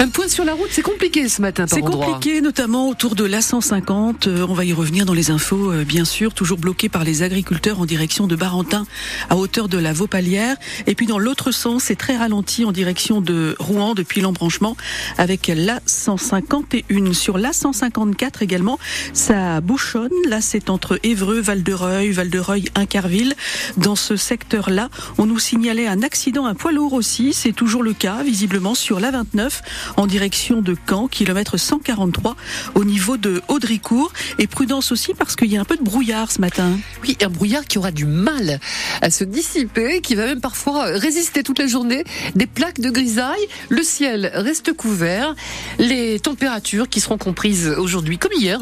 Un point sur la route, c'est compliqué ce matin C'est compliqué, notamment autour de l'A150. Euh, on va y revenir dans les infos, euh, bien sûr. Toujours bloqué par les agriculteurs en direction de Barentin, à hauteur de la Vaupalière. Et puis dans l'autre sens, c'est très ralenti en direction de Rouen depuis l'embranchement avec l'A151. Sur l'A154 également, ça bouchonne. Là, c'est entre Évreux, Val-de-Reuil, Val-de-Reuil, Incarville. Dans ce secteur-là, on nous signalait un accident, un poids lourd aussi. C'est toujours le cas, visiblement, sur l'A29 en direction de Caen, kilomètre 143 au niveau de Audricourt. Et prudence aussi parce qu'il y a un peu de brouillard ce matin. Oui, un brouillard qui aura du mal à se dissiper, qui va même parfois résister toute la journée. Des plaques de grisaille, le ciel reste couvert, les températures qui seront comprises aujourd'hui comme hier,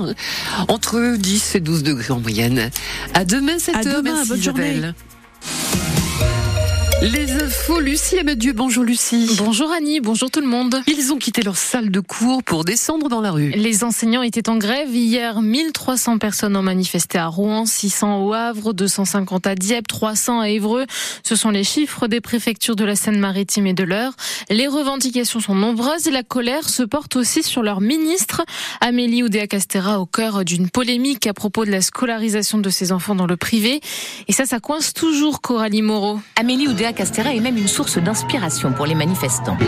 entre 10 et 12 degrés en moyenne. À demain 7 à heures, demain, merci bonne journée. Les infos, Lucie Dieu. Bonjour Lucie. Bonjour Annie, bonjour tout le monde. Ils ont quitté leur salle de cours pour descendre dans la rue. Les enseignants étaient en grève. Hier, 1300 personnes ont manifesté à Rouen, 600 au Havre, 250 à Dieppe, 300 à Évreux. Ce sont les chiffres des préfectures de la Seine-Maritime et de l'Eure. Les revendications sont nombreuses et la colère se porte aussi sur leur ministre. Amélie Oudéa-Castera au cœur d'une polémique à propos de la scolarisation de ses enfants dans le privé. Et ça, ça coince toujours Coralie Moreau. Amélie Oudéa Castera est même une source d'inspiration pour les manifestants.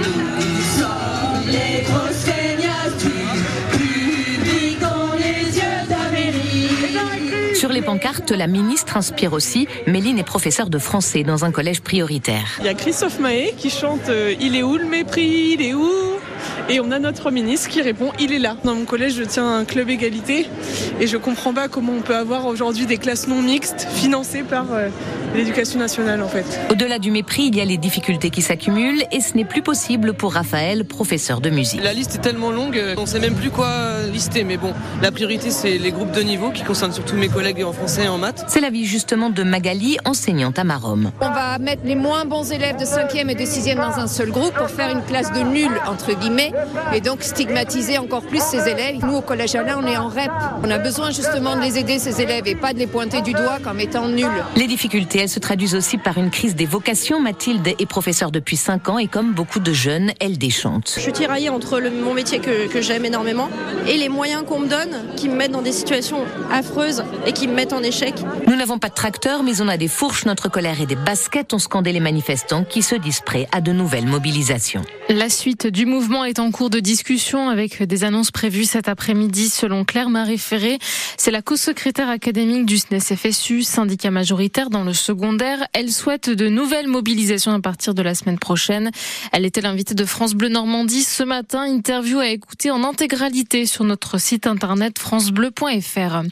Sur les pancartes, la ministre inspire aussi. Méline est professeure de français dans un collège prioritaire. Il y a Christophe Mahé qui chante euh, Il est où le mépris? Il est où? Et on a notre ministre qui répond Il est là. Dans mon collège, je tiens un club égalité et je comprends pas comment on peut avoir aujourd'hui des classes non mixtes financées par euh, l'éducation nationale en fait. Au-delà du mépris, il y a les difficultés qui s'accumulent et ce n'est plus possible pour Raphaël, professeur de musique. La liste est tellement longue, on sait même plus quoi lister. Mais bon, la priorité c'est les groupes de niveau qui concernent surtout mes collègues en français et en maths. C'est l'avis justement de Magali, enseignante à Marom. On va mettre les moins bons élèves de 5e et de 6e dans un seul groupe pour faire une classe de nuls, entre guillemets, et donc stigmatiser encore plus ces élèves. Nous, au Collège Alain, on est en REP. On a besoin justement de les aider, ces élèves, et pas de les pointer du doigt comme étant nuls. Les difficultés, elles se traduisent aussi par une crise des vocations. Mathilde est professeure depuis 5 ans et comme beaucoup de jeunes, elle déchante. Je suis tiraillée entre le, mon métier que, que j'aime énormément et les moyens qu'on me donne qui me mettent dans des situations affreuses et qui me mettent en échec. Nous n'avons pas de tracteur, mais on a des fourches, notre colère et des baskets, ont scandé les manifestants qui se disent prêts à de nouvelles mobilisations. La suite du mouvement est en cours de discussion avec des annonces prévues cet après-midi selon Claire-Marie Ferré. C'est la co-secrétaire académique du SNES-FSU, syndicat majoritaire dans le secondaire. Elle souhaite de nouvelles mobilisations à partir de la semaine prochaine. Elle était l'invitée de France Bleu Normandie ce matin. Interview à écouter en intégralité sur notre site internet francebleu.fr.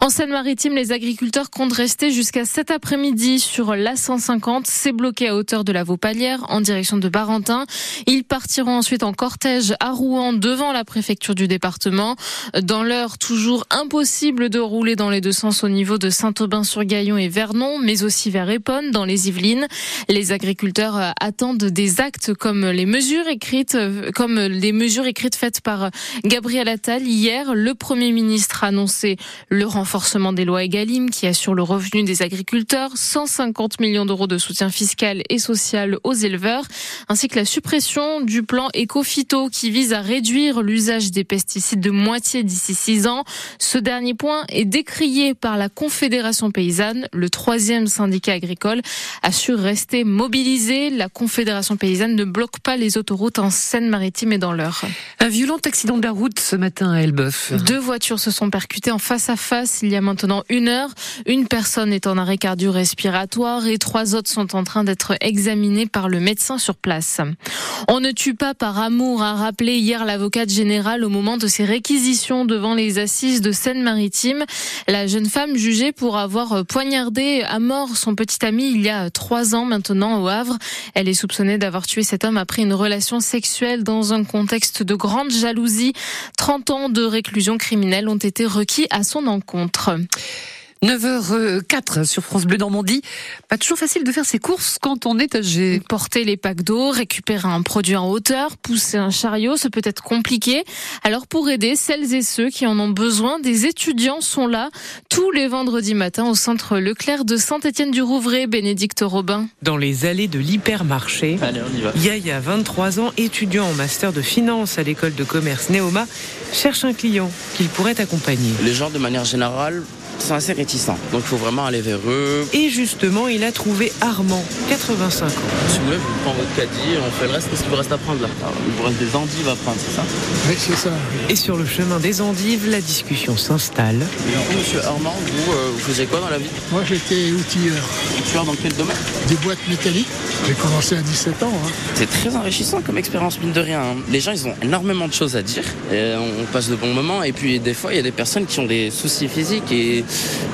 En Seine-Maritime, les agriculteurs comptent rester jusqu'à cet après-midi sur l'A150. C'est bloqué à hauteur de la Vaupalière en direction de Barentin. Ils partiront ensuite en cortège à Rouen devant la préfecture du département. Dans l'heure, toujours impossible de rouler dans les deux sens au niveau de Saint-Aubin-sur-Gaillon et Vernon, mais aussi vers Épone dans les Yvelines. Les agriculteurs euh, attendent des actes comme les mesures écrites, euh, comme les mesures écrites faites par Gabriel Attal hier. Le Premier ministre a annoncé le renforcement des lois Egalim qui assure le revenu des agriculteurs, 150 millions d'euros de soutien fiscal et social aux éleveurs, ainsi que la suppression du plan Ecofito qui vise à réduire l'usage des pesticides de moitié d'ici six ans. Ce dernier point est décrié par la Confédération paysanne, le troisième syndicat agricole, assure rester mobilisé. La Confédération paysanne ne bloque pas les autoroutes en Seine-Maritime et dans l'Eure. Un violent accident de la route ce matin à Elbeuf. Deux voitures se sont percutées en face à face il y a maintenant une heure. Une personne est en arrêt cardio-respiratoire et trois autres sont en train d'être examinées par le médecin sur place. On ne tue pas par amour, rappelé hier l'avocate générale au moment de ses réquisitions devant les assises de Seine-Maritime. La jeune femme jugée pour avoir poignardé à mort son petit ami il y a trois ans maintenant au Havre. Elle est soupçonnée d'avoir tué cet homme après une relation sexuelle dans un contexte de grande jalousie. 30 ans de réclusion criminelle ont été requis à son encontre. 9h04 sur France Bleu Normandie. Pas toujours facile de faire ses courses quand on est âgé. Porter les packs d'eau, récupérer un produit en hauteur, pousser un chariot, ça peut être compliqué. Alors pour aider celles et ceux qui en ont besoin, des étudiants sont là tous les vendredis matins au centre Leclerc de Saint-Étienne-du-Rouvray, Bénédicte Robin. Dans les allées de l'hypermarché, Yaya, 23 ans, étudiant en master de finance à l'école de commerce Néoma, cherche un client qu'il pourrait accompagner. Les gens de manière générale sont assez réticents. Donc il faut vraiment aller vers eux. Et justement, il a trouvé Armand, 85 ans. Si vous voulez, vous prenez votre caddie, on fait le reste. Qu'est-ce qu'il vous reste à prendre là? Il vous reste des endives à prendre, c'est ça? Oui, c'est ça. Et sur le chemin des endives, la discussion s'installe. Et alors, monsieur Armand, vous, euh, vous faisiez quoi dans la vie? Moi, j'étais outilleur. Outilleur dans quel domaine? Des boîtes métalliques. J'ai commencé à 17 ans. Hein. C'est très enrichissant comme expérience, mine de rien. hein. Les gens, ils ont énormément de choses à dire. Et on passe de bons moments. Et puis, des fois, il y a des personnes qui ont des soucis physiques et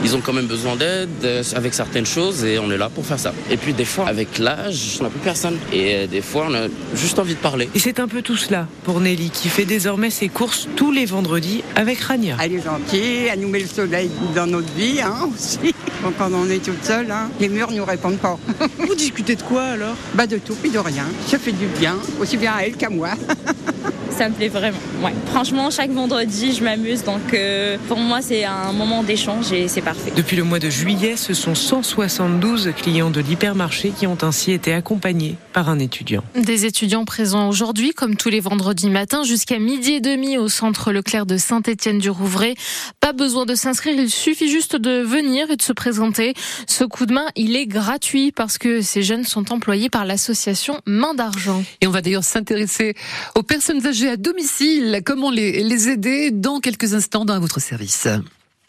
ils ont quand même besoin d'aide euh, avec certaines choses et on est là pour faire ça. Et puis, des fois, avec l'âge, on n'a plus personne. Et euh, des fois, on a juste envie de parler. Et c'est un peu tout cela pour Nelly qui fait désormais ses courses tous les vendredis avec Rania. Elle est gentille, elle nous met le soleil dans notre vie hein, aussi. Bon, quand on est toute seule, hein, les murs nous répondent pas. Vous discutez de quoi alors? Bah de tout puis de rien. Ça fait du bien, aussi bien à elle qu'à moi. Ça me plaît vraiment. Ouais. Franchement, chaque vendredi, je m'amuse. Donc, euh, pour moi, c'est un moment d'échange et c'est parfait. Depuis le mois de juillet, ce sont 172 clients de l'hypermarché qui ont ainsi été accompagnés par un étudiant. Des étudiants présents aujourd'hui, comme tous les vendredis matins, jusqu'à midi et demi au centre Leclerc de Saint-Étienne-du-Rouvray. Pas besoin de s'inscrire, il suffit juste de venir et de se présenter. Ce coup de main, il est gratuit parce que ces jeunes sont employés par l'association Main d'Argent. Et on va d'ailleurs s'intéresser aux personnes âgées à domicile, comment les, les aider dans quelques instants dans votre service.